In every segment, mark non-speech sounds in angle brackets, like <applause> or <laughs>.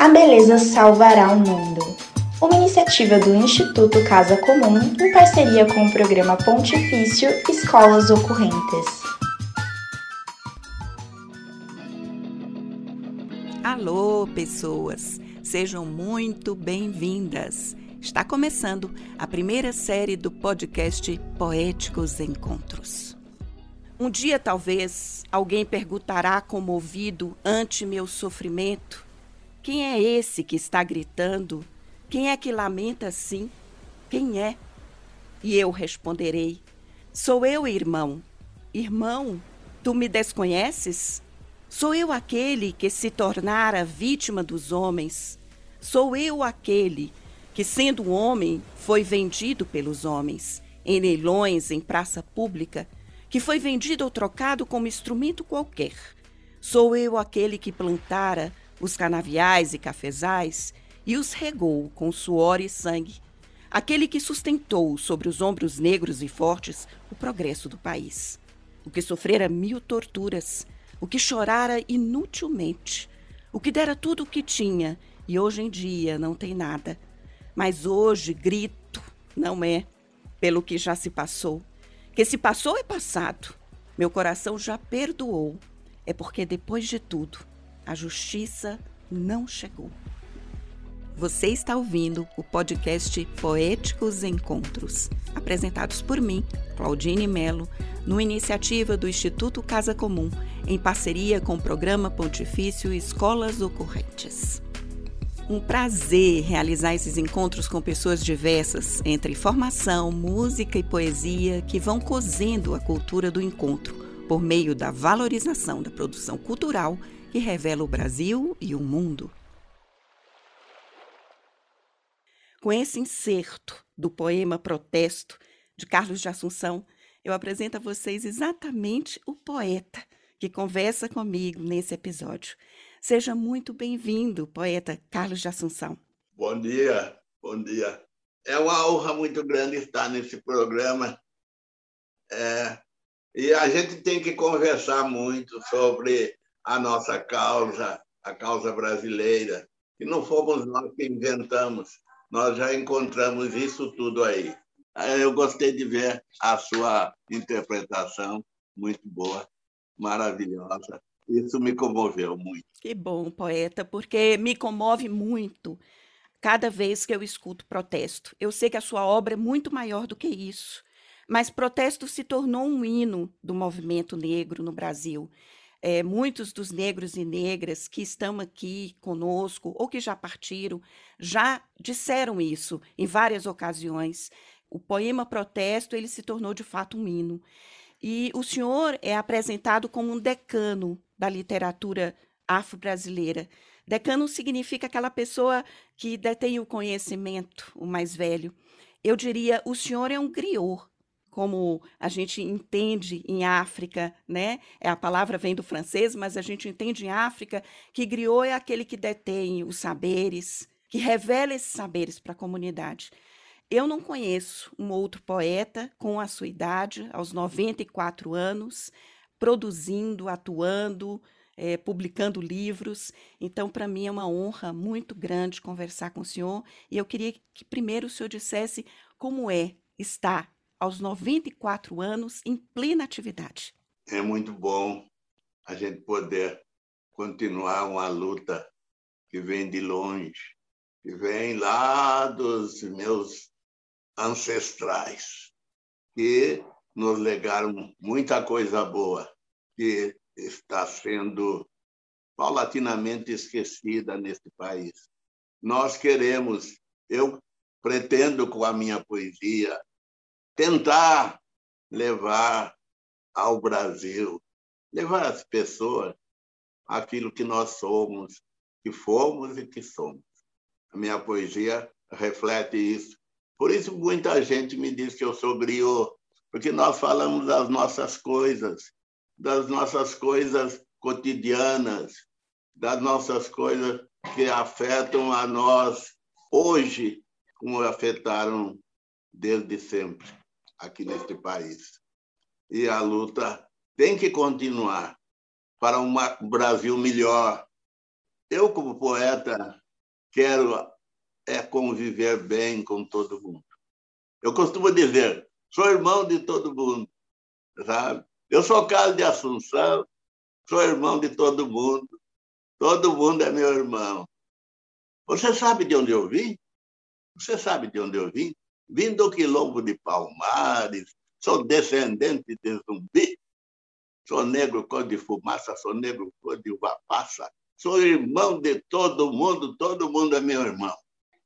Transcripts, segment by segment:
A beleza salvará o mundo. Uma iniciativa do Instituto Casa Comum em parceria com o programa Pontifício Escolas Ocorrentes. Alô, pessoas! Sejam muito bem-vindas! Está começando a primeira série do podcast Poéticos Encontros. Um dia, talvez, alguém perguntará comovido ante meu sofrimento quem é esse que está gritando? Quem é que lamenta assim? Quem é? E eu responderei: Sou eu, irmão. Irmão, tu me desconheces? Sou eu aquele que se tornara vítima dos homens. Sou eu aquele que, sendo homem, foi vendido pelos homens, em leilões, em praça pública, que foi vendido ou trocado como instrumento qualquer. Sou eu aquele que plantara os canaviais e cafezais e os regou com suor e sangue, aquele que sustentou sobre os ombros negros e fortes o progresso do país, o que sofrera mil torturas, o que chorara inutilmente, o que dera tudo o que tinha e hoje em dia não tem nada. Mas hoje grito, não é, pelo que já se passou. Que se passou é passado. Meu coração já perdoou. É porque depois de tudo, a justiça não chegou. Você está ouvindo o podcast Poéticos Encontros, apresentados por mim, Claudine Melo, no iniciativa do Instituto Casa Comum, em parceria com o programa Pontifício Escolas Ocorrentes. Um prazer realizar esses encontros com pessoas diversas, entre formação, música e poesia, que vão cozendo a cultura do encontro por meio da valorização da produção cultural que revela o Brasil e o mundo. Com esse inserto do poema Protesto, de Carlos de Assunção, eu apresento a vocês exatamente o poeta que conversa comigo nesse episódio. Seja muito bem-vindo, poeta Carlos de Assunção. Bom dia, bom dia. É uma honra muito grande estar nesse programa. É, e a gente tem que conversar muito sobre a nossa causa, a causa brasileira, que não fomos nós que inventamos, nós já encontramos isso tudo aí. Eu gostei de ver a sua interpretação, muito boa, maravilhosa. Isso me comoveu muito. Que bom, poeta, porque me comove muito cada vez que eu escuto protesto. Eu sei que a sua obra é muito maior do que isso, mas protesto se tornou um hino do movimento negro no Brasil. É, muitos dos negros e negras que estão aqui conosco ou que já partiram já disseram isso em várias ocasiões. O poema Protesto ele se tornou de fato um hino. E o senhor é apresentado como um decano da literatura afro-brasileira. Decano significa aquela pessoa que detém o conhecimento, o mais velho. Eu diria, o senhor é um griot como a gente entende em África, né? É, a palavra vem do francês, mas a gente entende em África que griot é aquele que detém os saberes, que revela esses saberes para a comunidade. Eu não conheço um outro poeta com a sua idade, aos 94 anos, produzindo, atuando, é, publicando livros. Então, para mim é uma honra muito grande conversar com o senhor. E eu queria que primeiro o senhor dissesse como é estar aos 94 anos, em plena atividade. É muito bom a gente poder continuar uma luta que vem de longe, que vem lá dos meus ancestrais, que nos legaram muita coisa boa, que está sendo paulatinamente esquecida neste país. Nós queremos, eu pretendo com a minha poesia tentar levar ao Brasil, levar às pessoas aquilo que nós somos, que fomos e que somos. A minha poesia reflete isso. Por isso, muita gente me diz que eu sou griot, porque nós falamos das nossas coisas, das nossas coisas cotidianas, das nossas coisas que afetam a nós hoje, como afetaram desde sempre aqui neste país. E a luta tem que continuar para um Brasil melhor. Eu, como poeta, quero é conviver bem com todo mundo. Eu costumo dizer, sou irmão de todo mundo, sabe? Eu sou Carlos de Assunção, sou irmão de todo mundo, todo mundo é meu irmão. Você sabe de onde eu vim? Você sabe de onde eu vim? Vim do quilombo de Palmares, sou descendente de zumbi, sou negro cor de fumaça, sou negro cor de uva passa, sou irmão de todo mundo, todo mundo é meu irmão.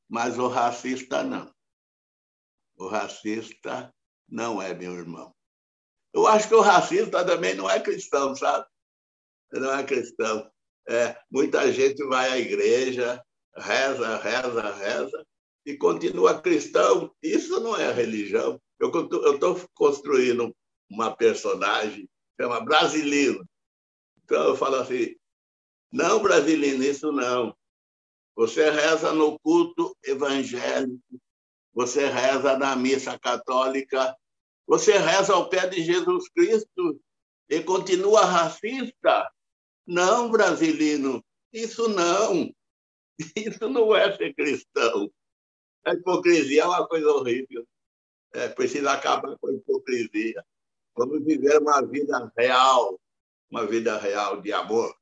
Mas o racista não. O racista não é meu irmão. Eu acho que o racista também não é cristão, sabe? Não é cristão. É, muita gente vai à igreja, reza, reza, reza, e continua cristão. Isso não é religião. Eu estou construindo uma personagem chama Brasilino. Então eu falo assim, não, Brasilino, isso não. Você reza no culto evangélico, você reza na missa católica, você reza ao pé de Jesus Cristo e continua racista. Não, Brasilino, isso não. <laughs> Isso não é ser cristão. A hipocrisia é uma coisa horrível. É, precisa acabar com a hipocrisia. Vamos viver uma vida real, uma vida real de amor,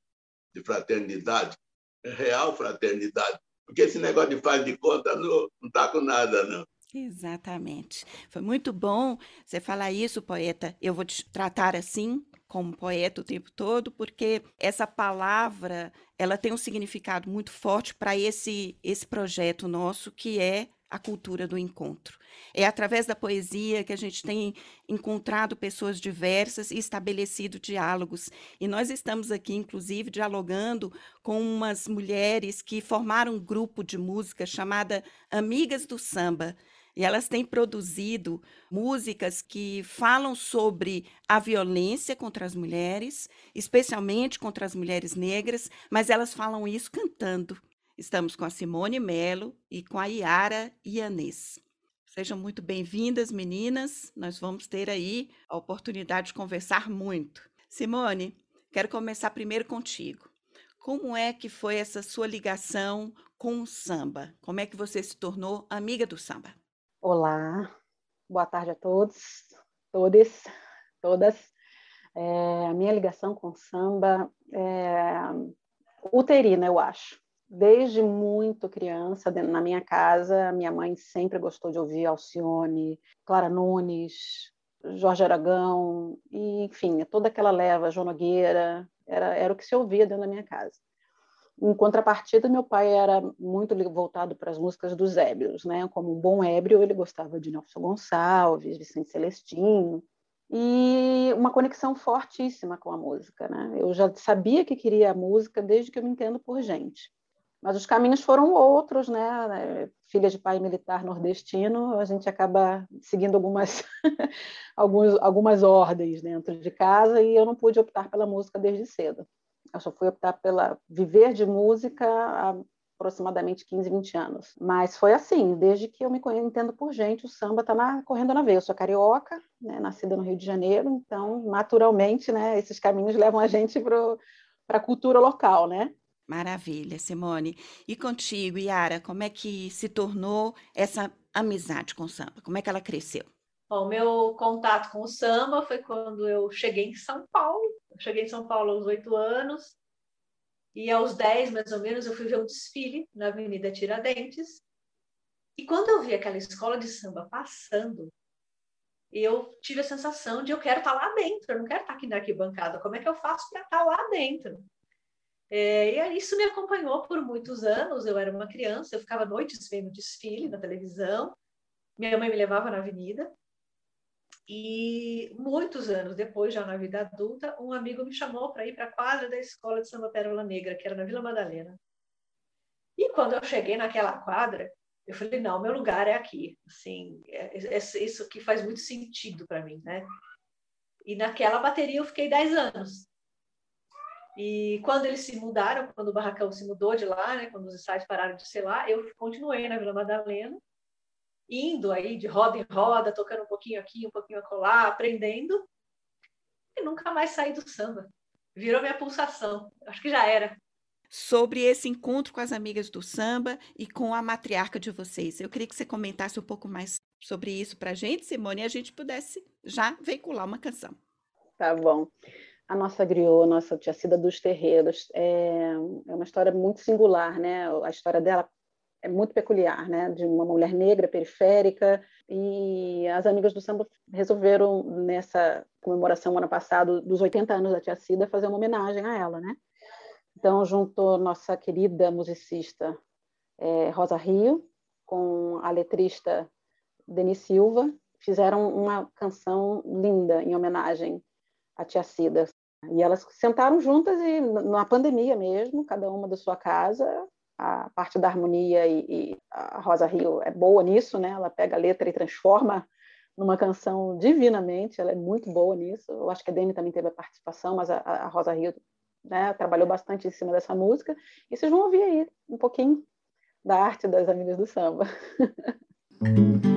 de fraternidade. Real fraternidade. Porque esse negócio de faz de conta não está com nada, não. Exatamente. Foi muito bom você falar isso, poeta. Eu vou te tratar assim, como poeta o tempo todo, porque essa palavra ela tem um significado muito forte para esse, esse projeto nosso, que é a cultura do encontro. É através da poesia que a gente tem encontrado pessoas diversas e estabelecido diálogos. E nós estamos aqui, inclusive, dialogando com umas mulheres que formaram um grupo de música chamada Amigas do Samba. E elas têm produzido músicas que falam sobre a violência contra as mulheres, especialmente contra as mulheres negras, mas elas falam isso cantando. Estamos com a Simone Melo e com a Yara Ianês. Sejam muito bem-vindas, meninas. Nós vamos ter aí a oportunidade de conversar muito. Simone, quero começar primeiro contigo. Como é que foi essa sua ligação com o samba? Como é que você se tornou amiga do samba? Olá, boa tarde a todos, todas, todas. É, a minha ligação com samba é uterina, eu acho desde muito criança, na minha casa, minha mãe sempre gostou de ouvir Alcione, Clara Nunes, Jorge Aragão, e, enfim, toda aquela leva, João Nogueira, era, era o que se ouvia dentro da minha casa. Em contrapartida, meu pai era muito voltado para as músicas dos ébrios, né? Como um bom ébrio, ele gostava de Nelson Gonçalves, Vicente Celestino, e uma conexão fortíssima com a música, né? Eu já sabia que queria a música desde que eu me entendo por gente. Mas os caminhos foram outros, né? Filha de pai militar nordestino, a gente acaba seguindo algumas, <laughs> alguns, algumas ordens dentro de casa e eu não pude optar pela música desde cedo. Eu só fui optar pela viver de música há aproximadamente 15, 20 anos. Mas foi assim, desde que eu me entendo por gente, o samba está correndo na veia. Eu sou carioca, né, nascida no Rio de Janeiro, então, naturalmente, né, esses caminhos levam a gente para a cultura local, né? Maravilha, Simone. E contigo, Yara, como é que se tornou essa amizade com o samba? Como é que ela cresceu? O meu contato com o samba foi quando eu cheguei em São Paulo. Eu cheguei em São Paulo aos oito anos e aos dez, mais ou menos, eu fui ver um desfile na Avenida Tiradentes. E quando eu vi aquela escola de samba passando, eu tive a sensação de eu quero estar lá dentro, eu não quero estar aqui na arquibancada. Como é que eu faço para estar lá dentro? É, e isso me acompanhou por muitos anos. Eu era uma criança, eu ficava noites vendo desfile na televisão. Minha mãe me levava na avenida. E muitos anos depois, já na vida adulta, um amigo me chamou para ir para a quadra da escola de samba Pérola Negra, que era na Vila Madalena. E quando eu cheguei naquela quadra, eu falei: não, meu lugar é aqui. Assim, é, é, é isso que faz muito sentido para mim, né? E naquela bateria eu fiquei 10 anos. E quando eles se mudaram, quando o barracão se mudou de lá, né, quando os ensaios pararam de ser lá, eu continuei na Vila Madalena, indo aí de roda em roda, tocando um pouquinho aqui, um pouquinho acolá, aprendendo, e nunca mais saí do samba. Virou minha pulsação. Acho que já era. sobre esse encontro com as amigas do samba e com a matriarca de vocês. Eu queria que você comentasse um pouco mais sobre isso para a gente, Simone, e a gente pudesse já veicular uma canção. Tá bom. A nossa griot, nossa tia Cida dos Terreiros, é, é uma história muito singular, né? A história dela é muito peculiar, né? De uma mulher negra periférica e as amigas do samba resolveram nessa comemoração ano passado dos 80 anos da Tia Cida fazer uma homenagem a ela, né? Então juntou nossa querida musicista é, Rosa Rio com a letrista Denise Silva, fizeram uma canção linda em homenagem à Tia Cida. E elas sentaram juntas e na pandemia mesmo, cada uma da sua casa, a parte da harmonia e, e, a Rosa Rio é boa nisso, né? Ela pega a letra e transforma numa canção divinamente, ela é muito boa nisso. Eu acho que a Dani também teve a participação, mas a, a Rosa Rio né, trabalhou bastante em cima dessa música. E vocês vão ouvir aí um pouquinho da arte das amigas do samba. <laughs>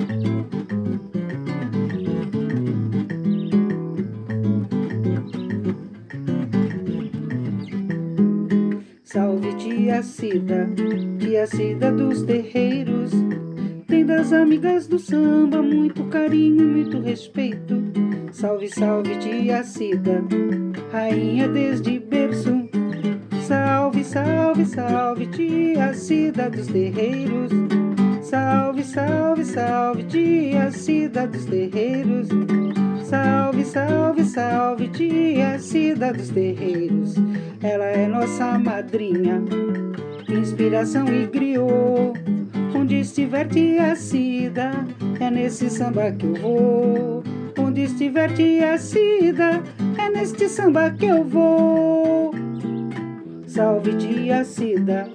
Salve tia Cida, tia Cida dos terreiros. Tem das amigas do samba muito carinho e muito respeito. Salve, salve tia Cida, rainha desde berço. Salve, salve, salve tia Cida dos terreiros. Salve, salve, salve tia Cida dos terreiros. Salve, salve, salve, tia Cida dos Terreiros. Ela é nossa madrinha, inspiração e griou. Onde estiver tia Cida, é nesse samba que eu vou. Onde estiver tia Cida, é neste samba que eu vou. Salve tia Cida,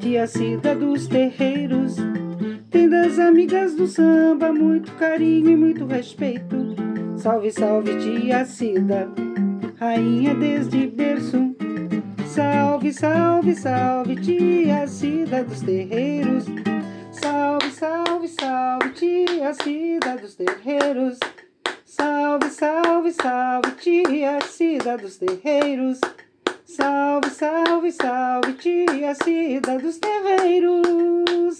tia Cida dos Terreiros. Tem das amigas do samba muito carinho e muito respeito. Salve, salve, tia Cida, rainha desde berço. Salve, salve, salve, tia Cida dos terreiros. Salve, salve, salve, tia Cida dos terreiros. Salve, salve, salve, tia Cida dos terreiros. Salve, salve, salve, tia Cida dos terreiros.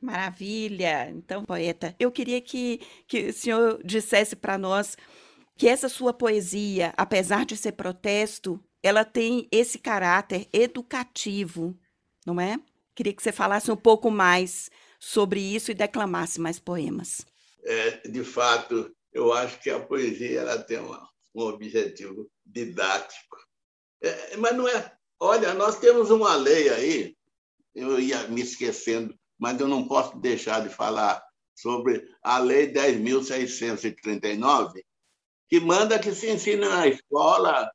Maravilha! Então, poeta, eu queria que, que o senhor dissesse para nós que essa sua poesia, apesar de ser protesto, ela tem esse caráter educativo, não é? Queria que você falasse um pouco mais sobre isso e declamasse mais poemas. É, de fato, eu acho que a poesia ela tem uma, um objetivo didático. É, mas não é. Olha, nós temos uma lei aí, eu ia me esquecendo mas eu não posso deixar de falar sobre a Lei 10.639, que manda que se ensine na escola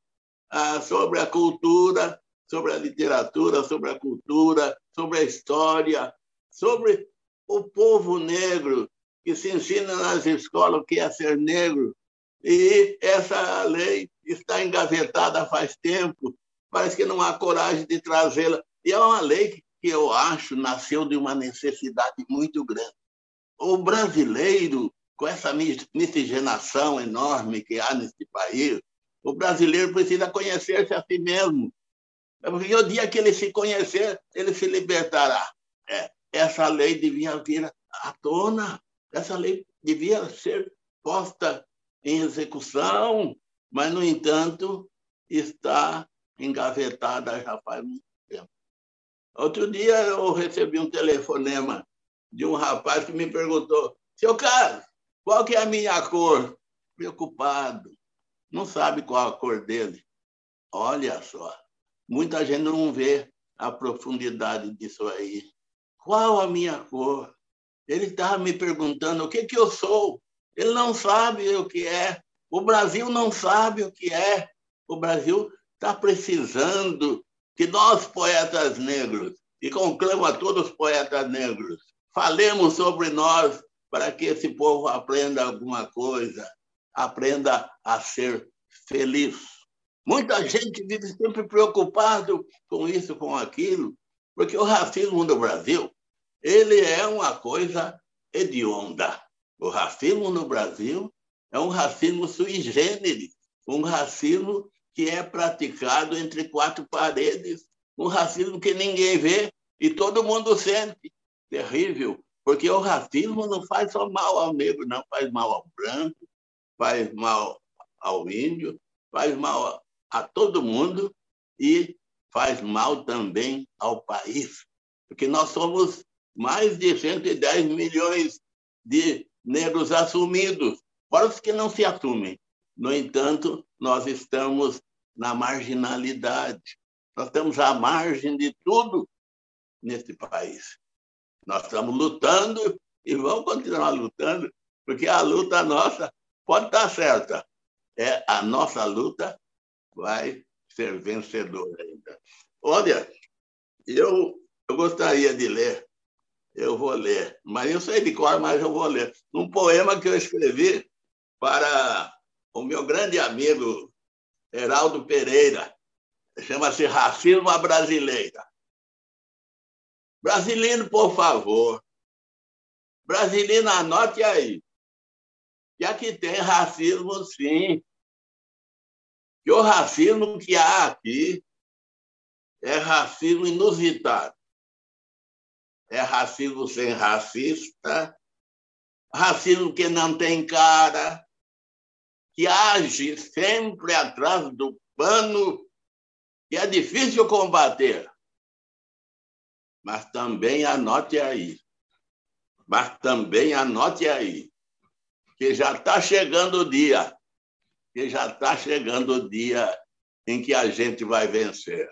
ah, sobre a cultura, sobre a literatura, sobre a cultura, sobre a história, sobre o povo negro, que se ensina nas escolas o que é ser negro. E essa lei está engavetada faz tempo, parece que não há coragem de trazê-la. E é uma lei que eu acho nasceu de uma necessidade muito grande. O brasileiro, com essa miscigenação enorme que há nesse país, o brasileiro precisa conhecer-se a si mesmo. Porque o dia que ele se conhecer, ele se libertará. É, essa lei devia vir à tona, essa lei devia ser posta em execução, mas, no entanto, está engavetada já faz muito Outro dia eu recebi um telefonema de um rapaz que me perguntou: Seu Carlos, qual que é a minha cor? Preocupado, não sabe qual a cor dele. Olha só, muita gente não vê a profundidade disso aí. Qual a minha cor? Ele estava me perguntando o que, que eu sou. Ele não sabe o que é. O Brasil não sabe o que é. O Brasil está precisando que nós, poetas negros, e conclamo a todos os poetas negros, falemos sobre nós para que esse povo aprenda alguma coisa, aprenda a ser feliz. Muita gente vive sempre preocupado com isso, com aquilo, porque o racismo no Brasil, ele é uma coisa hedionda. O racismo no Brasil é um racismo sui generis, um racismo que é praticado entre quatro paredes, um racismo que ninguém vê e todo mundo sente. Terrível, porque o racismo não faz só mal ao negro, não, faz mal ao branco, faz mal ao índio, faz mal a todo mundo e faz mal também ao país, porque nós somos mais de 110 milhões de negros assumidos, fora os que não se assumem. No entanto, nós estamos na marginalidade, nós estamos à margem de tudo nesse país. Nós estamos lutando e vamos continuar lutando, porque a luta nossa pode estar certa. É a nossa luta vai ser vencedora ainda. Olha, eu, eu gostaria de ler, eu vou ler, mas eu sei de cor, mas eu vou ler. Um poema que eu escrevi para o meu grande amigo Heraldo Pereira, chama-se Racismo à Brasileira. Brasileiro, por favor. Brasileiro, anote aí. Que aqui tem racismo, sim. Que o racismo que há aqui é racismo inusitado. É racismo sem racista, racismo que não tem cara, que age sempre atrás do pano, que é difícil combater. Mas também anote aí, mas também anote aí, que já está chegando o dia, que já está chegando o dia em que a gente vai vencer.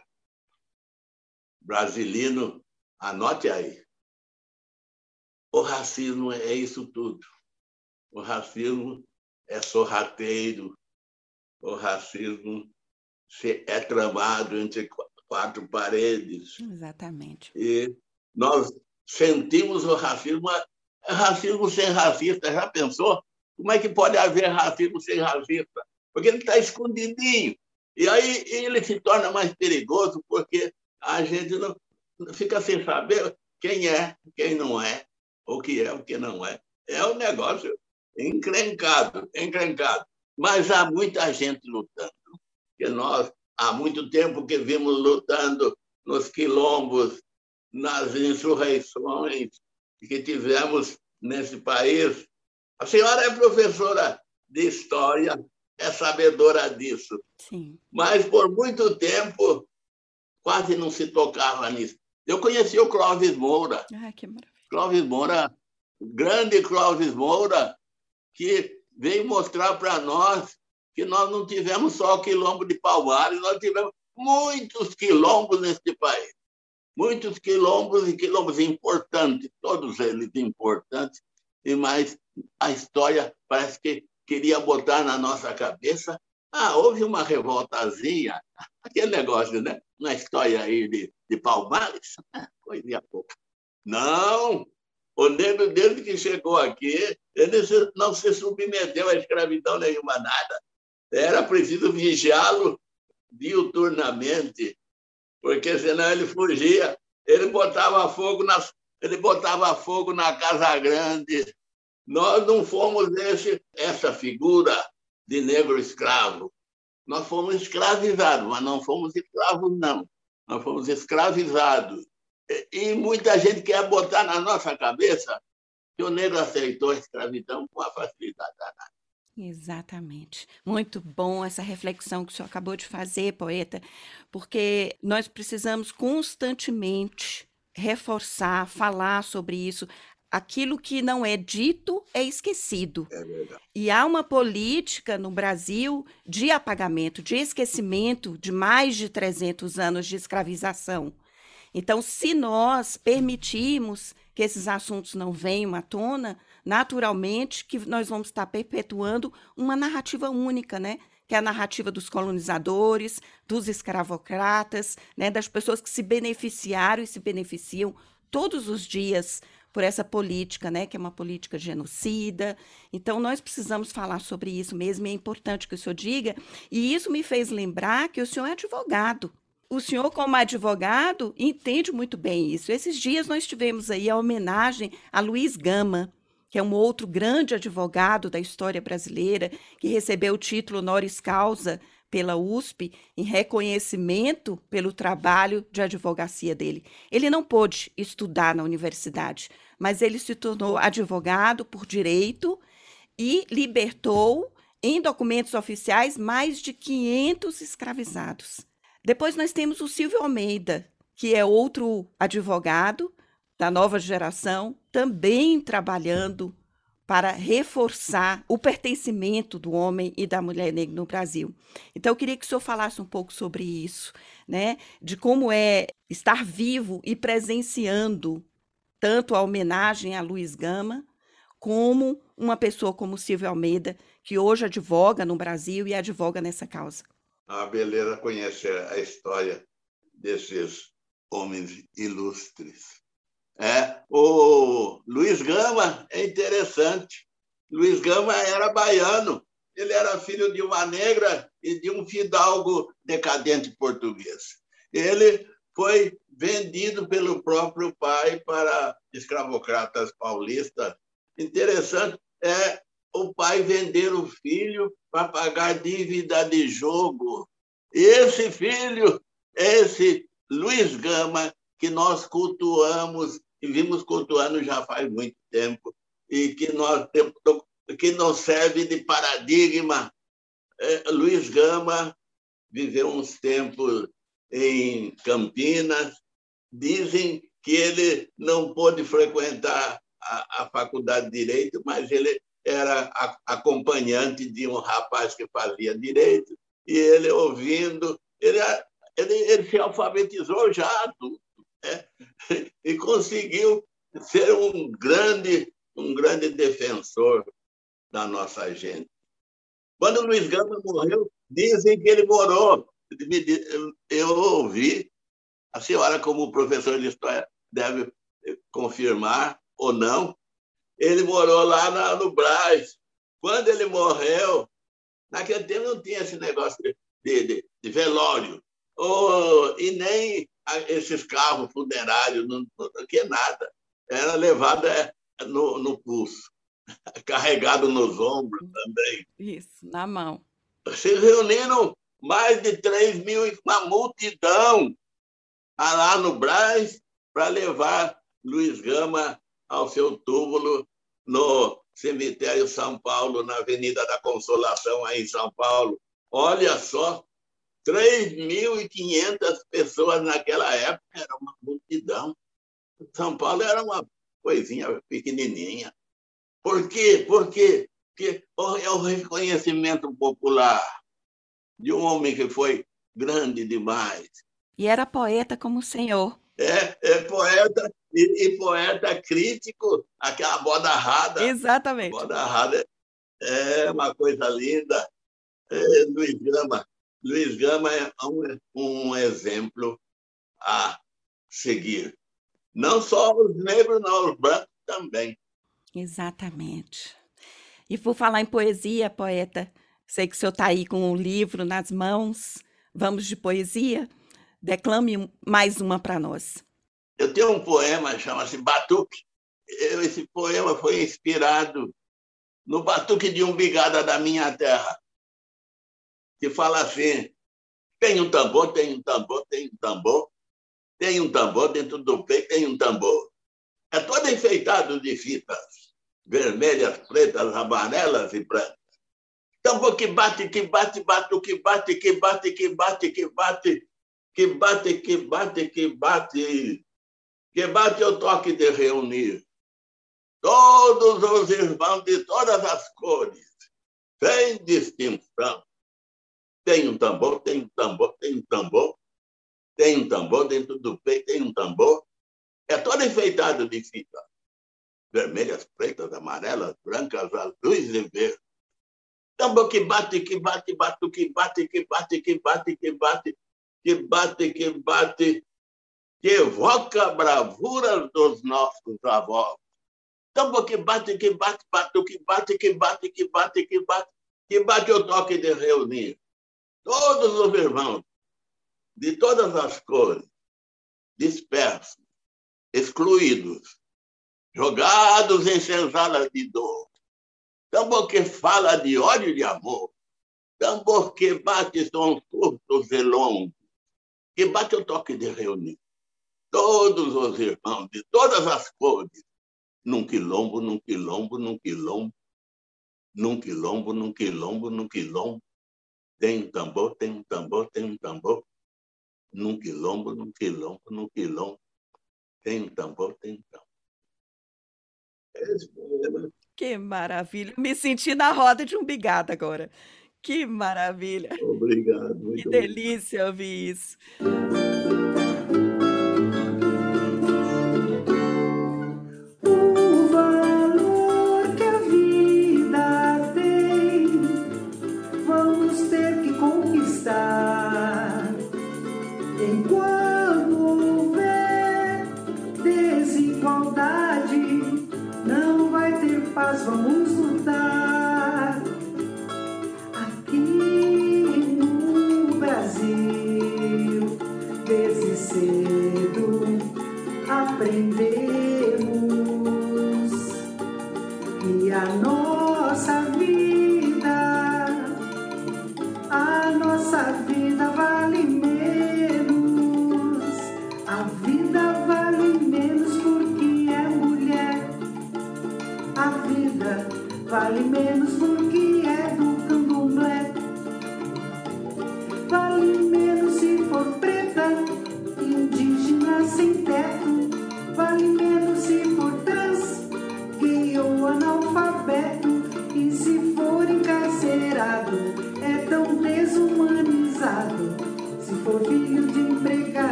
Brasilino, anote aí. O racismo é isso tudo. O racismo é sorrateiro. O racismo é tramado entre quatro paredes. Exatamente. E nós sentimos o racismo, é racismo sem racista. Já pensou? Como é que pode haver racismo sem racista? Porque ele está escondidinho. E aí ele se torna mais perigoso porque a gente não fica sem saber quem é, quem não é, o que é, o que não é. É um negócio encrencado, encrencado. Mas há muita gente lutando. Que nós, há muito tempo que vimos lutando nos quilombos, nas insurreições que tivemos nesse país. A senhora é professora de história, é sabedora disso. Sim. Mas, por muito tempo, quase não se tocava nisso. Eu conheci o Clóvis Moura. Ah, que maravilha. Clóvis Moura, grande Clóvis Moura, que veio mostrar para nós que nós não tivemos só o quilombo de Palmares, nós tivemos muitos quilombos neste país. Muitos quilombos e quilombos importantes, todos eles importantes, e mais a história parece que queria botar na nossa cabeça. Ah, houve uma revoltazinha, <laughs> aquele negócio, né? Uma história aí de, de Palmares, <laughs> coisinha pouca. Não, o negro, desde que chegou aqui, ele não se submeteu à escravidão nenhuma, nada. Era preciso vigiá-lo diuturnamente, porque senão ele fugia. Ele botava fogo na, ele botava fogo na Casa Grande, nós não fomos esse, essa figura de negro escravo. Nós fomos escravizados, mas não fomos escravos, não. Nós fomos escravizados. E, muita gente quer botar na nossa cabeça que o negro aceitou a escravidão com a facilidade danada. Exatamente. Muito bom essa reflexão que o senhor acabou de fazer, poeta, porque nós precisamos constantemente reforçar, falar sobre isso aquilo que não é dito é esquecido. É e há uma política no Brasil de apagamento, de esquecimento de mais de 300 anos de escravização. Então, se nós permitirmos que esses assuntos não venham à tona, naturalmente que nós vamos estar perpetuando uma narrativa única, né? Que é a narrativa dos colonizadores, dos escravocratas, né? das pessoas que se beneficiaram e se beneficiam todos os dias por essa política, né, que é uma política genocida. Então, nós precisamos falar sobre isso mesmo, e é importante que o senhor diga. E isso me fez lembrar que o senhor é advogado. O senhor, como advogado, entende muito bem isso. Esses dias nós tivemos aí a homenagem a Luiz Gama, que é um outro grande advogado da história brasileira, que recebeu o título honoris causa pela USP em reconhecimento pelo trabalho de advocacia dele. Ele não pôde estudar na universidade, mas ele se tornou advogado por direito e libertou em documentos oficiais mais de 500 escravizados. Depois nós temos o Silvio Almeida, que é outro advogado da nova geração, também trabalhando para reforçar o pertencimento do homem e da mulher negra no Brasil. Então, eu queria que o senhor falasse um pouco sobre isso, né? De como é estar vivo e presenciando tanto a homenagem a Luiz Gama, como uma pessoa como Silvio Almeida, que hoje advoga no Brasil e advoga nessa causa. Ah, beleza conhecer a história desses homens ilustres. É, o Luiz Gama é interessante. Luiz Gama era baiano. Ele era filho de uma negra e de um fidalgo decadente português. Ele foi vendido pelo próprio pai para escravocratas paulistas. Interessante é o pai vender o filho para pagar dívida de jogo. Esse filho, esse Luiz Gama, que nós cultuamos e vimos cultuando já faz muito tempo e que nós que nos serve de paradigma. É, Luiz Gama viveu uns tempos em Campinas. Dizem que ele não pôde frequentar a, a faculdade de direito, mas ele era acompanhante de um rapaz que fazia direito e ele ouvindo, ele, ele, ele se alfabetizou já tudo <laughs> e conseguiu ser um grande, um grande defensor da nossa gente. Quando Luiz Gama morreu, dizem que ele morou. Eu ouvi, a senhora, como professor de história, deve confirmar ou não, ele morou lá no Brás. Quando ele morreu, naquele tempo não tinha esse negócio de, de, de velório, ou, e nem esses carros funerários, não, não tinha nada. Era levado é, no, no pulso, <laughs> carregado nos ombros também. Isso, na mão. Se reuniram mais de 3 mil, uma multidão lá no Brás para levar Luiz Gama ao seu túmulo no cemitério São Paulo, na Avenida da Consolação, aí em São Paulo. Olha só, 3.500 pessoas naquela época, era uma multidão. São Paulo era uma coisinha pequenininha. Por quê? Porque, porque é o reconhecimento popular de um homem que foi grande demais. E era poeta como o senhor. É, é poeta e, e poeta crítico, aquela boda rada. Exatamente. Boda rada é uma coisa linda. É, Luiz Gama Luiz Gama é um, um exemplo a seguir. Não só os negros, não, os brancos também. Exatamente. E por falar em poesia, poeta, sei que o senhor está aí com um livro nas mãos. Vamos de poesia? Declame mais uma para nós. Eu tenho um poema, chama-se Batuque. Esse poema foi inspirado no batuque de umbigada da minha terra que fala assim: tem um tambor, tem um tambor, tem um tambor, tem um tambor dentro do peito, tem um tambor. É todo enfeitado de fitas vermelhas, pretas, amarelas e brancas. Tambor que bate, que bate, bate, o que bate, que bate, que bate, que bate, que bate, que bate, que bate, que bate o toque de reunir. Todos os irmãos de todas as cores, sem distinção tem um tambor, tem um tambor, tem um tambor, tem um tambor dentro do peito, tem um tambor. É todo enfeitado de fita. Vermelhas, pretas, amarelas, brancas, azuis e verdes. Tambor que bate, que bate, bate, que bate, que bate, que bate, que bate, que bate, que bate, que evoca a bravura dos nossos avós. Tambor que bate, que bate, bate, que bate, que bate, que bate, que bate, que bate o toque de reunir todos os irmãos, de todas as cores, dispersos, excluídos, jogados em senzalas de dor. Tambor que fala de ódio e de amor, tambor que bate são curtos e longos, que bate o toque de reunião. Todos os irmãos de todas as cores, num quilombo, num quilombo, num quilombo, num quilombo, num quilombo, num quilombo. Tem um tambor, tem um tambor, tem um tambor. Num quilombo, num quilombo, num quilombo. Tem um tambor, tem um tambor. É que maravilha. Me senti na roda de um bigado agora. Que maravilha. Obrigado. que delícia ouvir isso. Que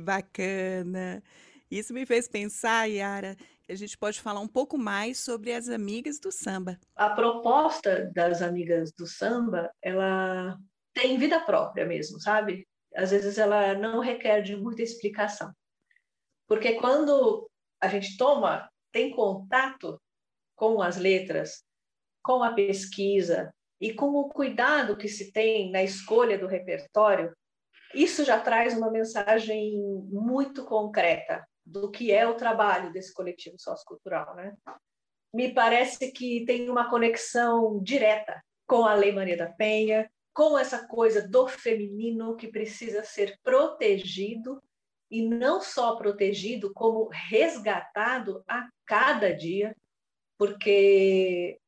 bacana! Isso me fez pensar, Yara, que a gente pode falar um pouco mais sobre as amigas do samba. A proposta das amigas do samba, ela tem vida própria mesmo, sabe? Às vezes ela não requer de muita explicação. Porque quando a gente toma, tem contato com as letras, com a pesquisa e com o cuidado que se tem na escolha do repertório, isso já traz uma mensagem muito concreta do que é o trabalho desse coletivo sociocultural, né? Me parece que tem uma conexão direta com a Lei Maria da Penha, com essa coisa do feminino que precisa ser protegido e não só protegido, como resgatado a cada dia, porque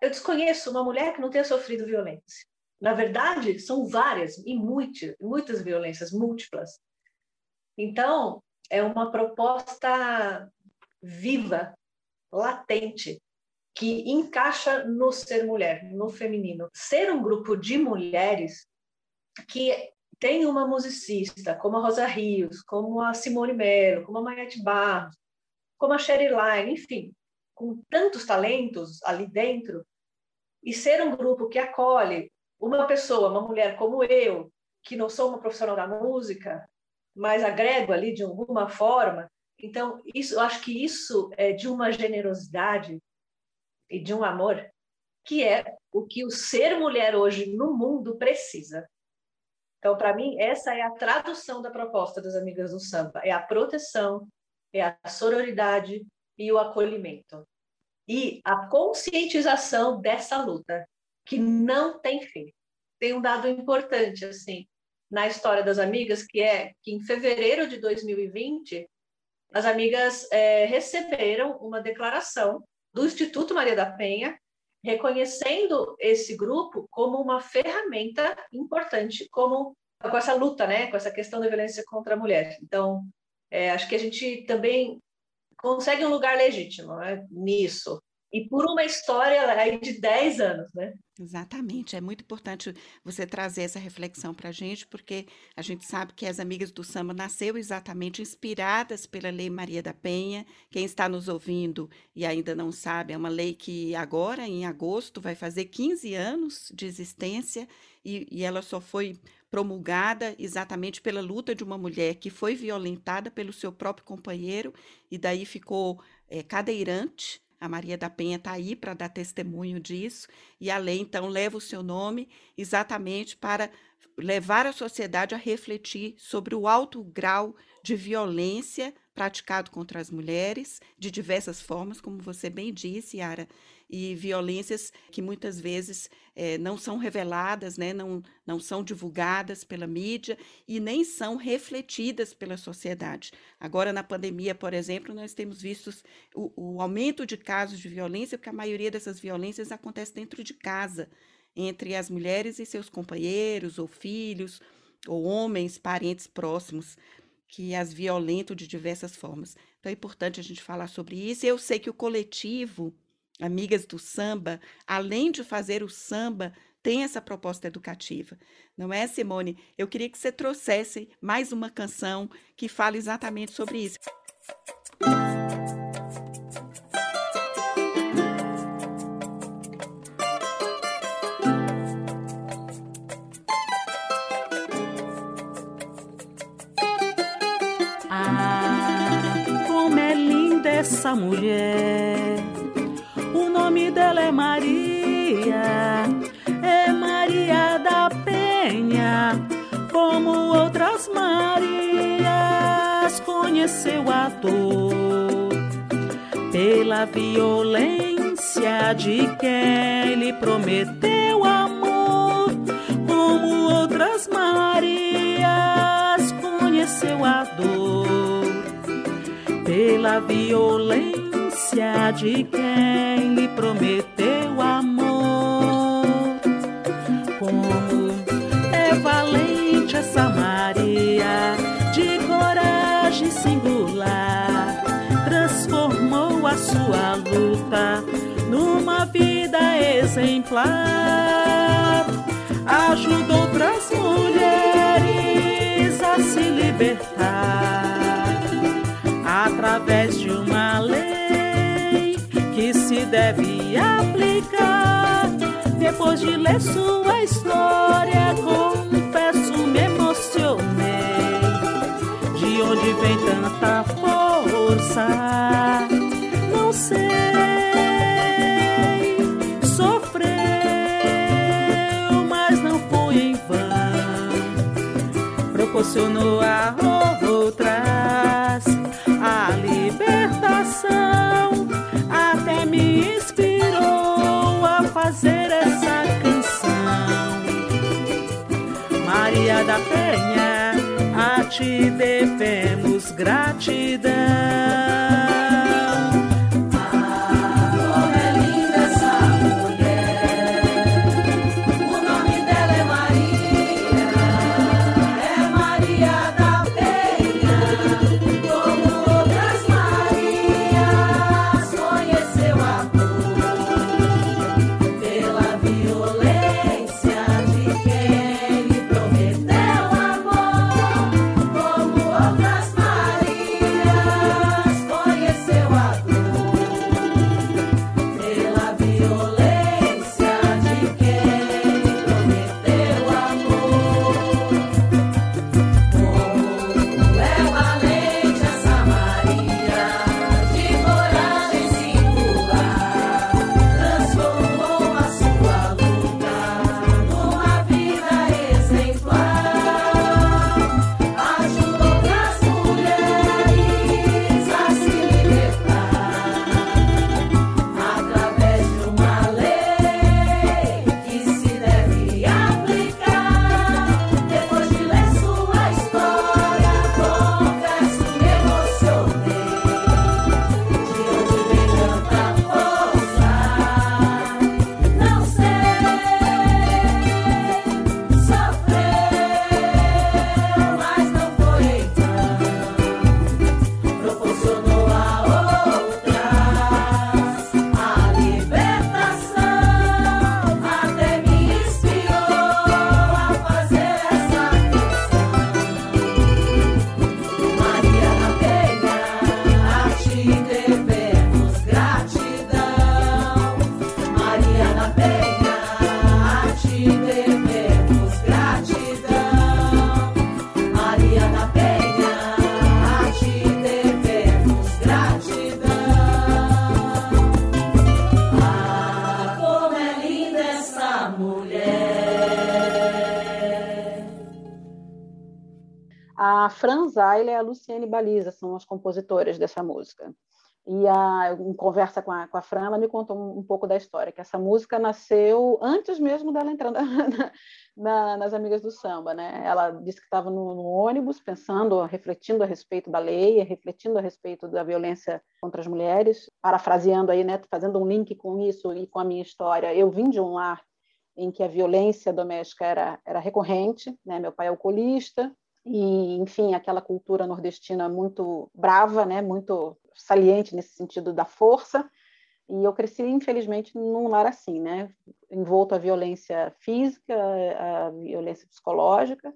eu desconheço uma mulher que não tenha sofrido violência. Na verdade, são várias e muitas, muitas violências múltiplas. Então, é uma proposta viva, latente, que encaixa no ser mulher, no feminino. Ser um grupo de mulheres que tem uma musicista, como a Rosa Rios, como a Simone Mello, como a Mayette Barros, como a Sherry Line, enfim, com tantos talentos ali dentro, e ser um grupo que acolhe uma pessoa, uma mulher como eu, que não sou uma profissional da música, mas agrego ali de alguma forma, então isso, eu acho que isso é de uma generosidade e de um amor que é o que o ser mulher hoje no mundo precisa. Então, para mim, essa é a tradução da proposta das Amigas do Samba: é a proteção, é a sororidade e o acolhimento. E a conscientização dessa luta, que não tem fim. Tem um dado importante assim na história das amigas, que é que em fevereiro de 2020 as amigas é, receberam uma declaração do Instituto Maria da Penha reconhecendo esse grupo como uma ferramenta importante, como com essa luta, né, com essa questão da violência contra a mulher. Então, é, acho que a gente também consegue um lugar legítimo né, nisso, e por uma história aí de 10 anos, né? Exatamente, é muito importante você trazer essa reflexão para a gente, porque a gente sabe que as Amigas do Samba nasceu exatamente inspiradas pela Lei Maria da Penha. Quem está nos ouvindo e ainda não sabe, é uma lei que agora, em agosto, vai fazer 15 anos de existência e, e ela só foi promulgada exatamente pela luta de uma mulher que foi violentada pelo seu próprio companheiro e daí ficou é, cadeirante a Maria da Penha está aí para dar testemunho disso, e a lei, então, leva o seu nome exatamente para levar a sociedade a refletir sobre o alto grau de violência praticado contra as mulheres, de diversas formas, como você bem disse, Yara, e violências que muitas vezes é, não são reveladas, né, não, não são divulgadas pela mídia e nem são refletidas pela sociedade. Agora, na pandemia, por exemplo, nós temos visto o, o aumento de casos de violência, porque a maioria dessas violências acontece dentro de casa, entre as mulheres e seus companheiros, ou filhos, ou homens, parentes próximos que as violentam de diversas formas. Então é importante a gente falar sobre isso. Eu sei que o coletivo Amigas do Samba, além de fazer o samba, tem essa proposta educativa. Não é, Simone? Eu queria que você trouxesse mais uma canção que fale exatamente sobre isso. Ah, como é linda essa mulher nome dela é Maria, é Maria da Penha, como outras Marias, conheceu a dor pela violência de quem lhe prometeu amor, como outras Marias, conheceu a dor pela violência de quem prometeu amor. Como é valente essa Maria, de coragem singular, transformou a sua luta numa vida exemplar. Ajudou outras mulheres a se libertar através de uma Depois de ler sua história, confesso, me emocionei. De onde vem tanta força? Da Penha, a ti devemos gratidão. Fran Zaila e a Luciane Baliza são as compositoras dessa música. E a, em conversa com a, com a Fran, ela me contou um, um, pouco da história, que essa música nasceu antes mesmo dela entrar na, <laughs> na, nas Amigas do Samba. Né? Ela disse que estava no, no, ônibus, pensando, refletindo a respeito da lei, refletindo a respeito da violência contra as mulheres, parafraseando aí, né, fazendo um link com isso e com a minha história. Eu vim de um lar em que a violência doméstica era, era recorrente, né? meu pai é alcoolista, e, enfim, aquela cultura nordestina muito brava, né? muito saliente nesse sentido da força. E eu cresci, infelizmente, num lar assim, né? envolto a violência física, a violência psicológica.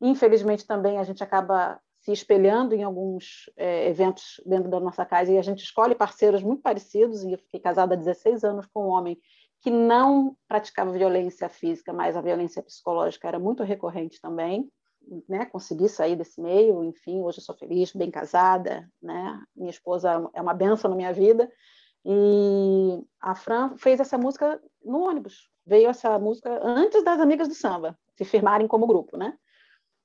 Infelizmente, também a gente acaba se espelhando em alguns é, eventos dentro da nossa casa e a gente escolhe parceiros muito parecidos. E eu fiquei casada há 16 anos com um homem que não praticava violência física, mas a violência psicológica era muito recorrente também né, consegui sair desse meio, enfim, hoje sou feliz, bem casada, né, minha esposa é uma benção na minha vida, e a Fran fez essa música no ônibus, veio essa música antes das Amigas do Samba se firmarem como grupo, né,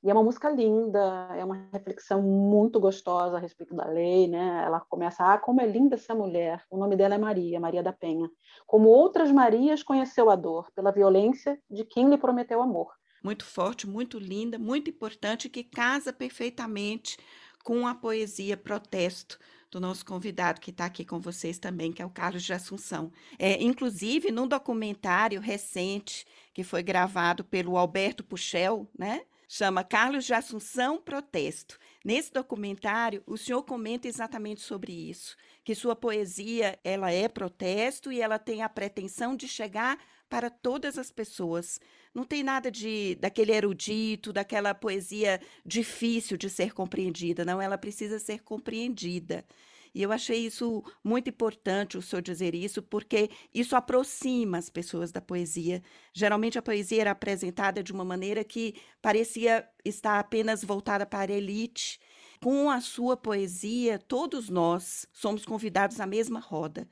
e é uma música linda, é uma reflexão muito gostosa a respeito da lei, né? Ela começa, ah, como é linda essa mulher. O nome dela é Maria, Maria da Penha. Como outras Marias conheceu a dor pela violência de quem lhe prometeu amor muito forte, muito linda, muito importante, que casa perfeitamente com a poesia protesto do nosso convidado que está aqui com vocês também, que é o Carlos de Assunção. É, inclusive, num documentário recente que foi gravado pelo Alberto Puchel, né? Chama Carlos de Assunção Protesto. Nesse documentário, o senhor comenta exatamente sobre isso, que sua poesia ela é protesto e ela tem a pretensão de chegar para todas as pessoas. Não tem nada de daquele erudito, daquela poesia difícil de ser compreendida, não, ela precisa ser compreendida. E eu achei isso muito importante o senhor dizer isso, porque isso aproxima as pessoas da poesia. Geralmente a poesia era apresentada de uma maneira que parecia estar apenas voltada para a elite. Com a sua poesia, todos nós somos convidados à mesma roda.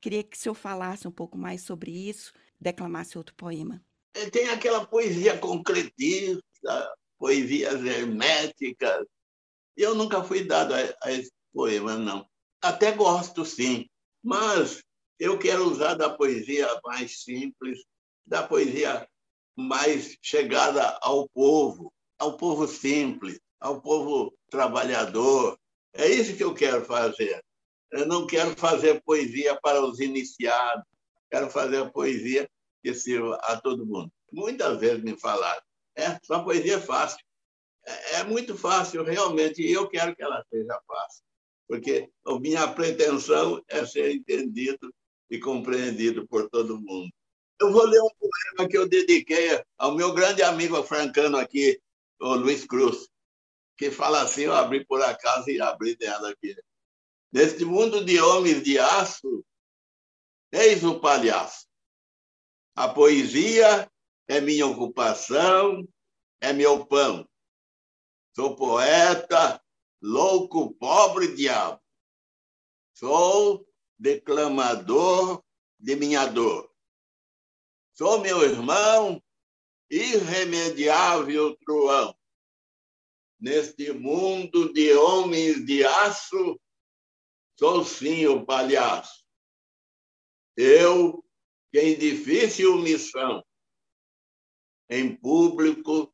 Queria que o senhor falasse um pouco mais sobre isso declamasse outro poema. É, tem aquela poesia concretista, poesias herméticas. Eu nunca fui dado a, a esse poema, não. Até gosto, sim, mas eu quero usar da poesia mais simples, da poesia mais chegada ao povo, ao povo simples, ao povo trabalhador. É isso que eu quero fazer. Eu não quero fazer poesia para os iniciados, quero fazer poesia que sirva a todo mundo. Muitas vezes me falaram, é, sua poesia é fácil. É, é muito fácil, realmente, e eu quero que ela seja fácil, porque a minha pretensão é ser entendido e compreendido por todo mundo. Eu vou ler um poema que eu dediquei ao meu grande amigo francano aqui, o Luiz Cruz, que fala assim, eu abri por acaso e abri dela aqui. Neste mundo de homens de aço, Eis o palhaço. A poesia é minha ocupação, é meu pão. Sou poeta, louco, pobre diabo. Sou declamador de minha dor. Sou meu irmão, irremediável truão. Neste mundo de homens de aço, sou sim o palhaço eu, que em difícil missão, em público,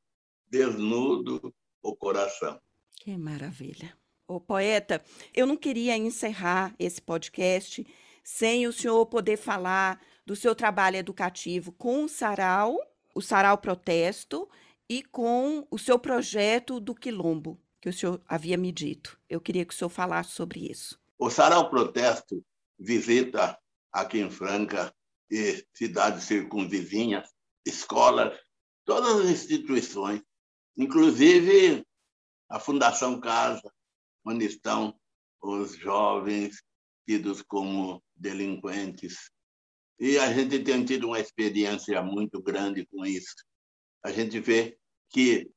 desnudo o coração. Que maravilha. Ô, poeta, eu não queria encerrar esse podcast sem o senhor poder falar do seu trabalho educativo com o Sarau, o Sarau Protesto, e com o seu projeto do Quilombo, que o senhor havia me dito. Eu queria que o senhor falasse sobre isso. O Sarau Protesto visita aqui em Franca cidades circunvizinhas, escolas, todas as instituições, inclusive a Fundação Casa, onde estão os jovens tidos como delinquentes. E a gente tem tido uma experiência muito grande com isso. A gente vê que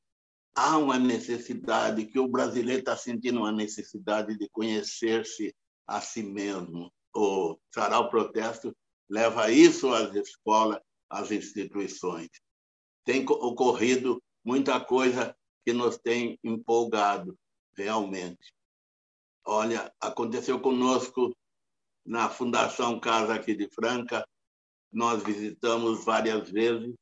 há uma necessidade, que o brasileiro está sentindo uma necessidade de conhecer-se a si mesmo, o Sarau Protesto leva isso às escolas, às instituições. Tem ocorrido muita coisa que nos tem empolgado realmente. Olha, aconteceu conosco na Fundação Casa aqui de Franca, nós visitamos várias vezes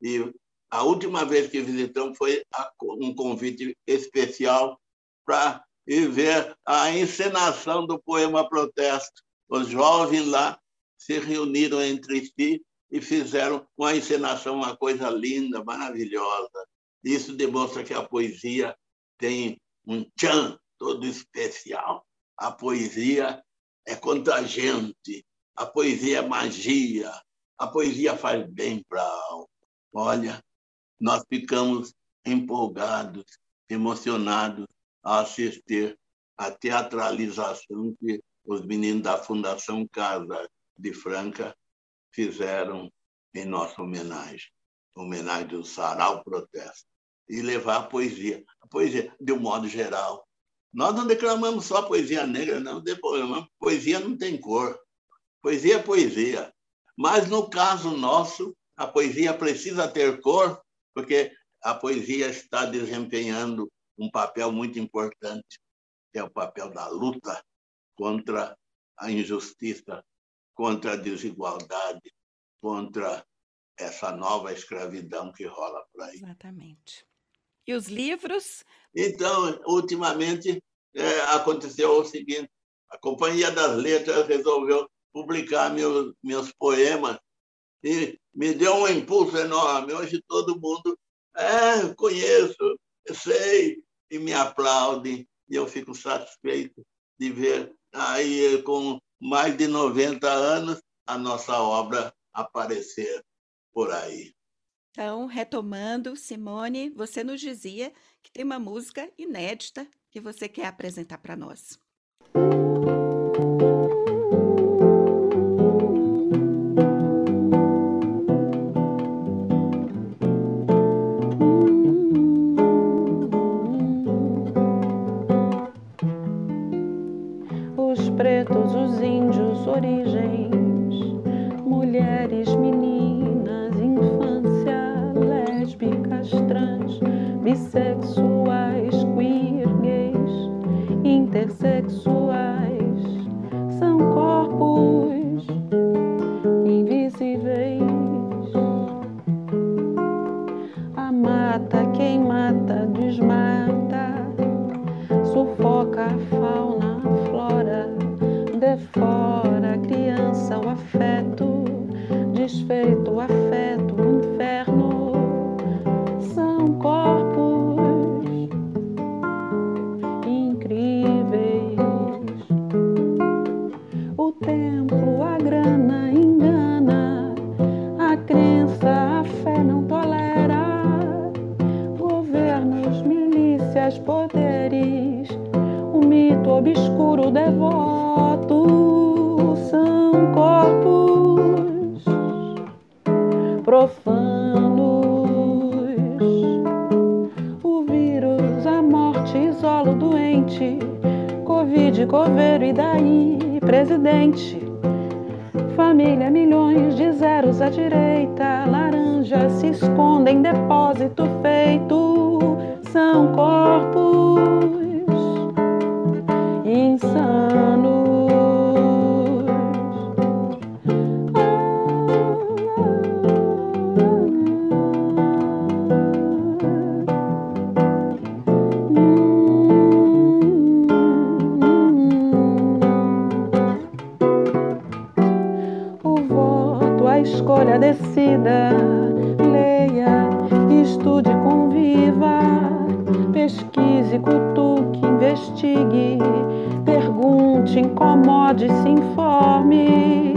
e a última vez que visitamos foi um convite especial para ver a encenação do poema Protesto. Os jovens lá se reuniram entre si e fizeram uma encenação, uma coisa linda, maravilhosa. Isso demonstra que a poesia tem um tchan todo especial. A poesia é contagiante, a poesia é magia, a poesia faz bem para a alma. Olha, nós ficamos empolgados, emocionados a assistir à teatralização que os meninos da Fundação Casa de Franca fizeram em nossa homenagem, homenagem do Sarau Protesto, e levar a poesia. A poesia, de um modo geral. Nós não declamamos só poesia negra, não, declamamos poesia não tem cor. Poesia é poesia. Mas, no caso nosso, a poesia precisa ter cor, porque a poesia está desempenhando um papel muito importante, que é o papel da luta contra a injustiça contra a desigualdade, contra essa nova escravidão que rola por aí. Exatamente. E os livros? Então, ultimamente, é, aconteceu o seguinte: a Companhia das Letras resolveu publicar meus, meus poemas e me deu um impulso enorme. Hoje todo mundo é, conheço, sei, e me aplaude, e eu fico satisfeito de ver aí com mais de 90 anos, a nossa obra aparecer por aí. Então, retomando, Simone, você nos dizia que tem uma música inédita que você quer apresentar para nós. melodies escolha decida, leia, estude, conviva, pesquise, cutuque, investigue, pergunte, incomode, se informe.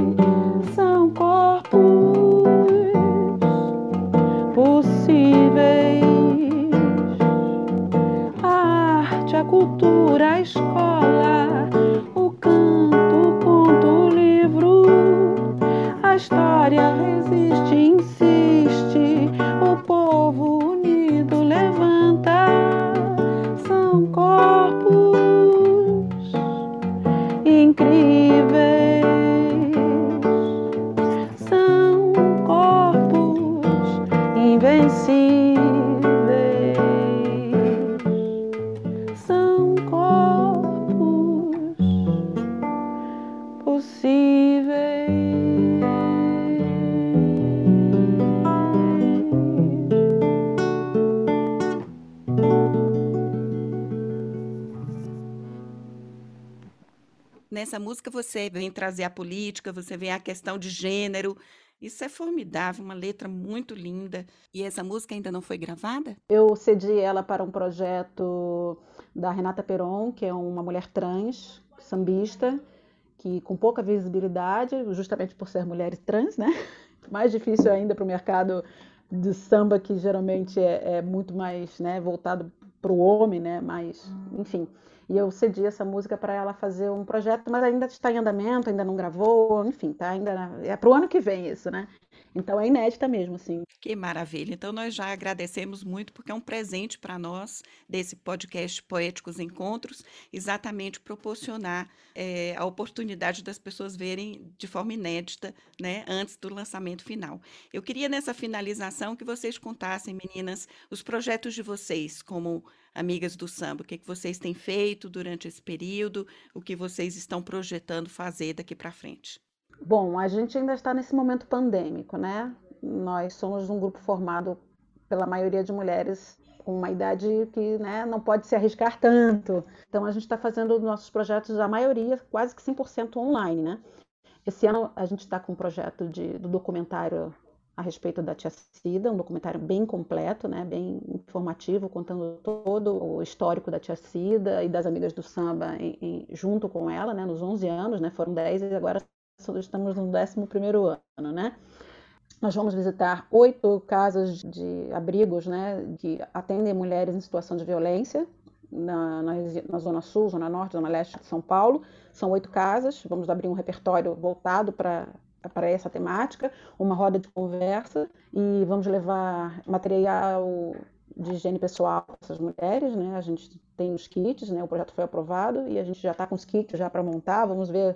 Você vem trazer a política, você vem a questão de gênero. Isso é formidável, uma letra muito linda. E essa música ainda não foi gravada? Eu cedi ela para um projeto da Renata Peron, que é uma mulher trans, sambista, que com pouca visibilidade, justamente por ser mulher trans, né? <laughs> Mais difícil ainda para o mercado de samba, que geralmente é, é muito mais né, voltado para o homem, né? Mas, enfim. E eu cedi essa música para ela fazer um projeto, mas ainda está em andamento, ainda não gravou, enfim, tá ainda é para o ano que vem isso, né? Então é inédita mesmo, assim. Que maravilha. Então nós já agradecemos muito porque é um presente para nós desse podcast Poéticos Encontros, exatamente proporcionar é, a oportunidade das pessoas verem de forma inédita, né, antes do lançamento final. Eu queria nessa finalização que vocês contassem, meninas, os projetos de vocês como amigas do samba, o que, que vocês têm feito durante esse período, o que vocês estão projetando fazer daqui para frente. Bom, a gente ainda está nesse momento pandêmico, né? Nós somos um grupo formado pela maioria de mulheres com uma idade que né, não pode se arriscar tanto. Então, a gente está fazendo nossos projetos, a maioria, quase que 100% online, né? Esse ano a gente está com um projeto de, do documentário a respeito da Tia Cida, um documentário bem completo, né, bem informativo, contando todo o histórico da Tia Cida e das amigas do samba em, em, junto com ela, né, nos 11 anos, né, foram 10 e agora estamos no 11º ano, né? Nós vamos visitar oito casas de abrigos, né, que atendem mulheres em situação de violência, na, na, na, Zona Sul, Zona Norte, Zona Leste de São Paulo. São oito casas, vamos abrir um repertório voltado para para essa temática, uma roda de conversa e vamos levar material de higiene pessoal para essas mulheres, né? A gente tem os kits, né? O projeto foi aprovado e a gente já está com os kits já para montar. Vamos ver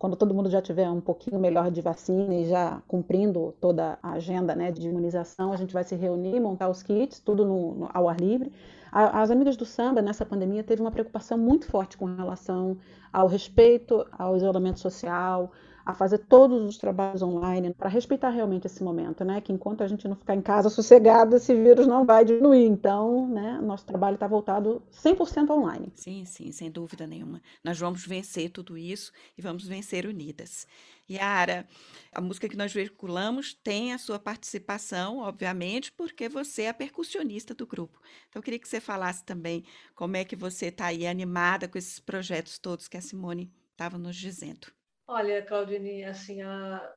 quando todo mundo já tiver um pouquinho melhor de vacina e já cumprindo toda a agenda né, de imunização, a gente vai se reunir, montar os kits, tudo no, no, ao ar livre. A, as amigas do samba, nessa pandemia, teve uma preocupação muito forte com relação ao respeito ao isolamento social, a fazer todos os trabalhos online para respeitar realmente esse momento, né? Que enquanto a gente não ficar em casa sossegada, esse vírus não vai diminuir. Então, né, nosso trabalho está voltado 100% online. Sim, sim, sem dúvida nenhuma. Nós vamos vencer tudo isso e vamos vencer unidas. Yara, a música que nós veiculamos tem a sua participação, obviamente, porque você é a percussionista do grupo. Então, eu queria que você falasse também como é que você está aí animada com esses projetos todos que a Simone estava nos dizendo. Olha, Claudine, assim, a,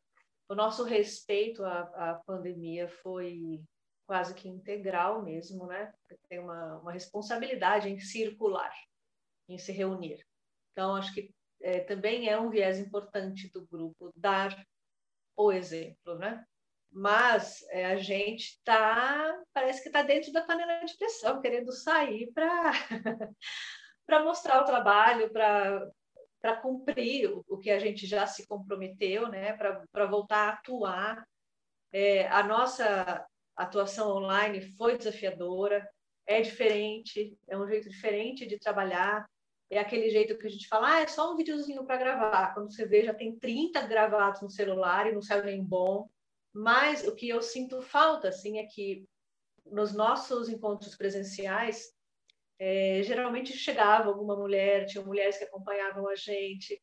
o nosso respeito à, à, pandemia foi quase que integral mesmo, né? Tem uma, uma responsabilidade em circular, em se reunir. Então, acho que é, também é um viés importante do grupo dar o exemplo, né? Mas é, a gente tá, parece que está dentro da panela de pressão, querendo sair para <laughs> para mostrar o trabalho, para para cumprir o, o, que a gente já se comprometeu, né, para voltar a atuar. É, a nossa atuação online foi desafiadora, é diferente, é um jeito diferente de trabalhar, é aquele jeito que a gente fala, ah, é só um videozinho para gravar. Quando você vê, já tem 30 gravados no celular e não saiu nem bom. Mas o que eu sinto falta, assim, é que nos nossos encontros presenciais, é, geralmente chegava alguma mulher, tinha mulheres que acompanhavam a gente,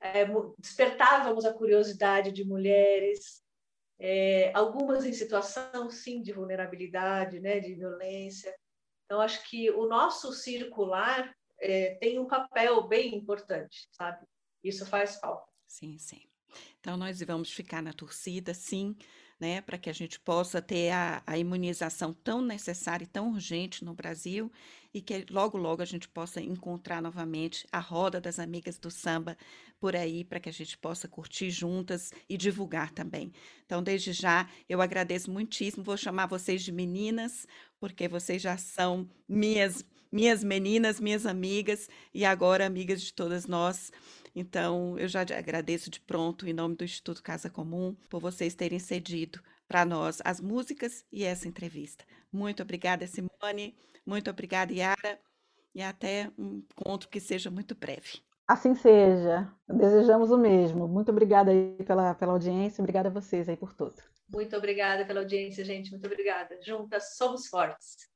é, despertávamos a curiosidade de mulheres, é, algumas em situação, sim, de vulnerabilidade, né, de violência. Então, acho que o nosso circular é, tem um papel bem importante, sabe? Isso faz falta. Sim, sim. Então, nós vamos ficar na torcida, sim, né, para que a gente possa ter a, a, imunização tão necessária e tão urgente no Brasil e que logo, logo a gente possa encontrar novamente a roda das amigas do samba por aí, para que a gente possa curtir juntas e divulgar também. Então, desde já, eu agradeço muitíssimo, vou chamar vocês de meninas, porque vocês já são minhas, minhas meninas, minhas amigas e agora amigas de todas nós. Então, eu já agradeço de pronto, em nome do Instituto Casa Comum, por vocês terem cedido para nós as músicas e essa entrevista. Muito obrigada, Simone. Muito obrigada, Yara. E até um encontro que seja muito breve. Assim seja. Desejamos o mesmo. Muito obrigada aí pela, pela audiência. Obrigada a vocês aí por tudo. Muito obrigada pela audiência, gente. Muito obrigada. Juntas somos fortes.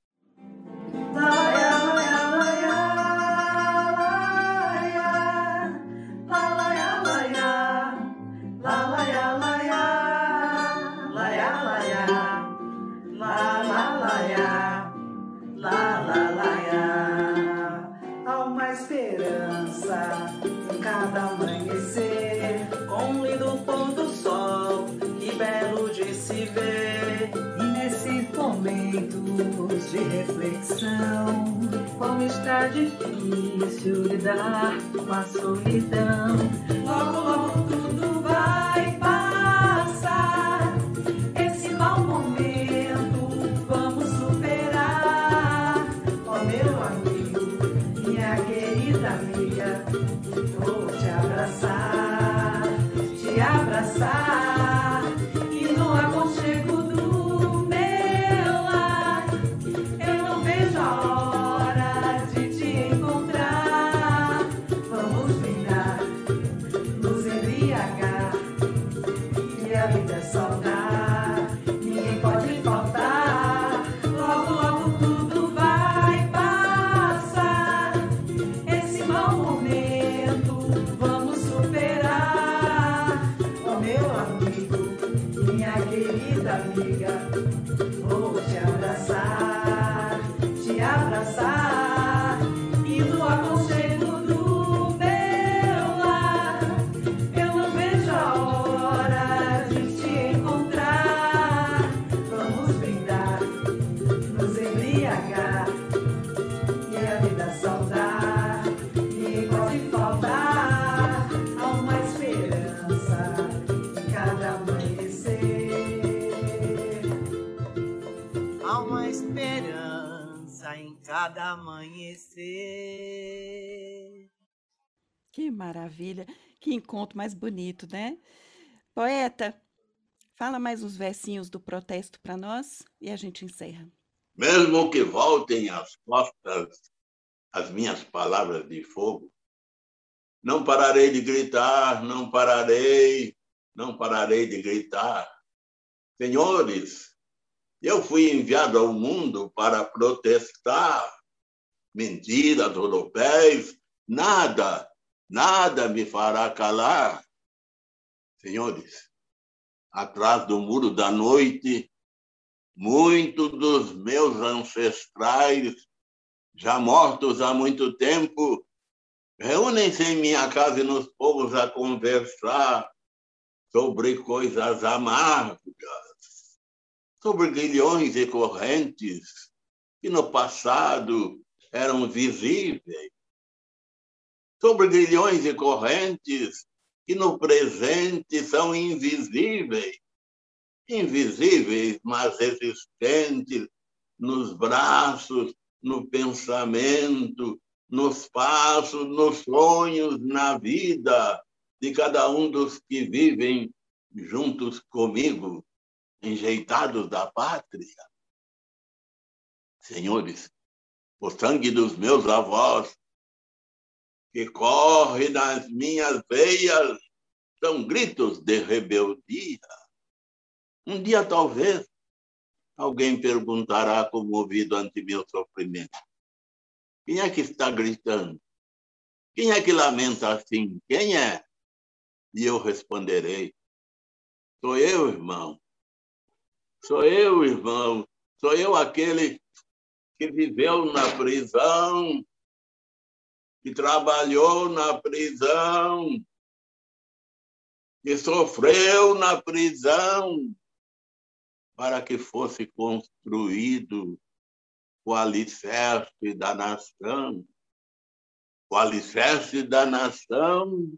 Sol, que belo de se ver. E nesses momentos de reflexão, como está difícil lidar com a solidão. Logo, logo tudo vai passar. Amiga, amanhecer. Que maravilha, que encontro mais bonito, né? Poeta, fala mais uns versinhos do protesto para nós e a gente encerra. Mesmo que voltem as costas as minhas palavras de fogo, não pararei de gritar, não pararei, não pararei de gritar. Senhores, eu fui enviado ao mundo para protestar. Mentiras, europeus, nada, nada me fará calar. Senhores, atrás do muro da noite, muitos dos meus ancestrais, já mortos há muito tempo, reúnem-se em minha casa e nos povos a conversar sobre coisas amargas, sobre grilhões e correntes que no passado eram visíveis, sobre grilhões e correntes que no presente são invisíveis, invisíveis, mas existentes nos braços, no pensamento, nos passos, nos sonhos, na vida de cada um dos que vivem juntos comigo, enjeitados da pátria. Senhores, o sangue dos meus avós, que corre nas minhas veias, são gritos de rebeldia. Um dia, talvez, alguém perguntará comovido ante meu sofrimento: quem é que está gritando? Quem é que lamenta assim? Quem é? E eu responderei: sou eu, irmão. Sou eu, irmão. Sou eu aquele que viveu na prisão, que trabalhou na prisão, que sofreu na prisão, para que fosse construído o alicerce da nação. O alicerce da nação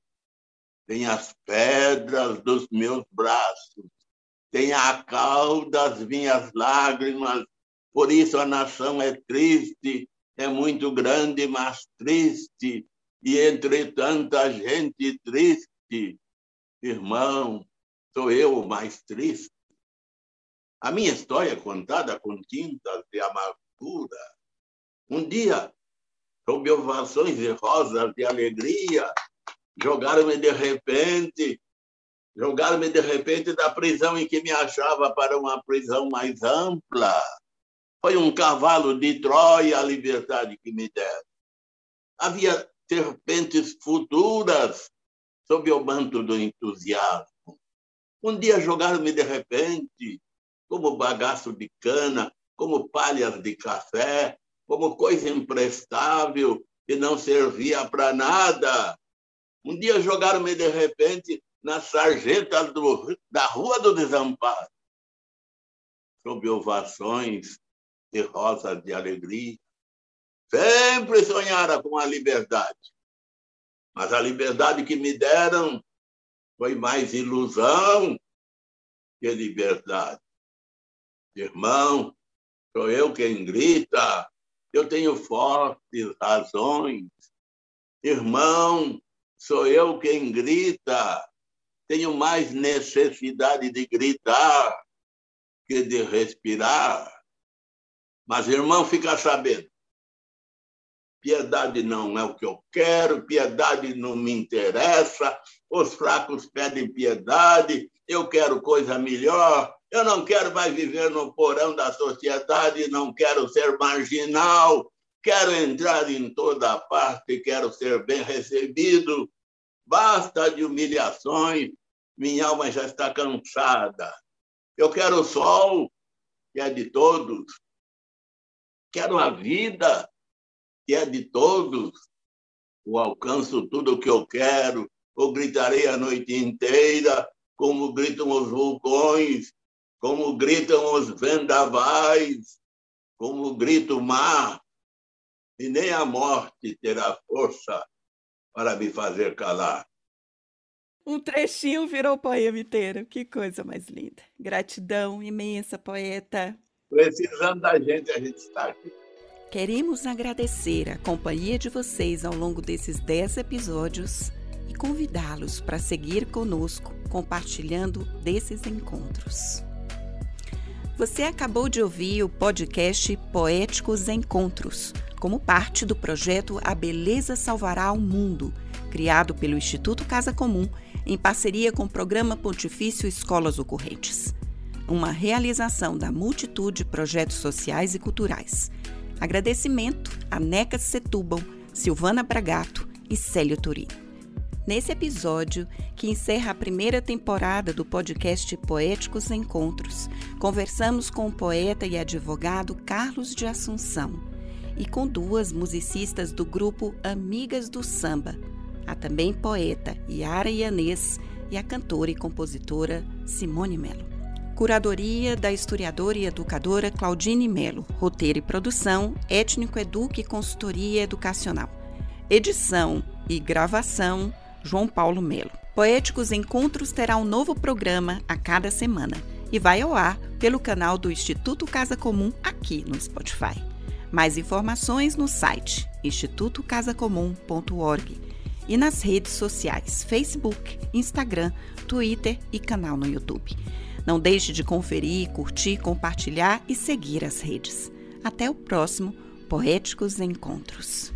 tem as pedras dos meus braços, tem a cal das minhas lágrimas, por isso a nação é triste, é muito grande, mas triste, e entre tanta gente triste, irmão, sou eu o mais triste. A minha história é contada com tintas de amargura. Um dia, sob ovações e rosas de alegria, jogaram-me de repente, jogaram-me de repente da prisão em que me achava para uma prisão mais ampla. Foi um cavalo de Troia a liberdade que me deram. Havia serpentes futuras sob o manto do entusiasmo. Um dia jogaram-me de repente como bagaço de cana como palhas de café, como coisa imprestável que não servia para nada. Um dia jogaram-me de repente na sarjeta do, da Rua do Desamparo, sob ovações e rosas de alegria. Sempre sonhara com a liberdade, mas a liberdade que me deram foi mais ilusão que liberdade. Irmão, sou eu quem grita, eu tenho fortes razões. Irmão, sou eu quem grita, tenho mais necessidade de gritar que de respirar. Mas, irmão, fica sabendo, piedade não é o que eu quero, piedade não me interessa, os fracos pedem piedade, eu quero coisa melhor, eu não quero mais viver no porão da sociedade, não quero ser marginal, quero entrar em toda parte, quero ser bem recebido. Basta de humilhações, minha alma já está cansada. Eu quero o sol, que é de todos. Quero a vida, que é de todos. Eu alcanço tudo o que eu quero, ou gritarei a noite inteira, como gritam os vulcões, como gritam os vendavais, como grita o mar, e nem a morte terá força para me fazer calar. Um trechinho virou poema inteiro. Que coisa mais linda. Gratidão imensa, poeta. Precisando da gente, a gente está aqui. Queremos agradecer a companhia de vocês ao longo desses 10 episódios e convidá-los para seguir conosco, compartilhando desses encontros. Você acabou de ouvir o podcast Poéticos Encontros, como parte do projeto A Beleza Salvará o Mundo, criado pelo Instituto Casa Comum em parceria com o Programa Pontifício Escolas Ocorrentes. Uma realização da multitude de projetos sociais e culturais Agradecimento a Neca Setúbal, Silvana Bragato e Célio Turino. Nesse episódio, que encerra a primeira temporada do podcast Poéticos Encontros, conversamos com o poeta e advogado Carlos de Assunção e com duas musicistas do grupo Amigas do Samba, a também poeta Yara Ianês e a cantora e compositora Simone Melo. Curadoria da historiadora e educadora Claudine Melo. Roteiro e produção, Étnico Eduque e Consultoria Educacional. Edição e gravação, João Paulo Melo. Poéticos Encontros terá um novo programa a cada semana e vai ao ar pelo canal do Instituto Casa Comum aqui no Spotify. Mais informações no site institutocasacomum.org e nas redes sociais Facebook, Instagram, Twitter e canal no YouTube. Não deixe de conferir, curtir, compartilhar e seguir as redes. Até o próximo Poéticos Encontros.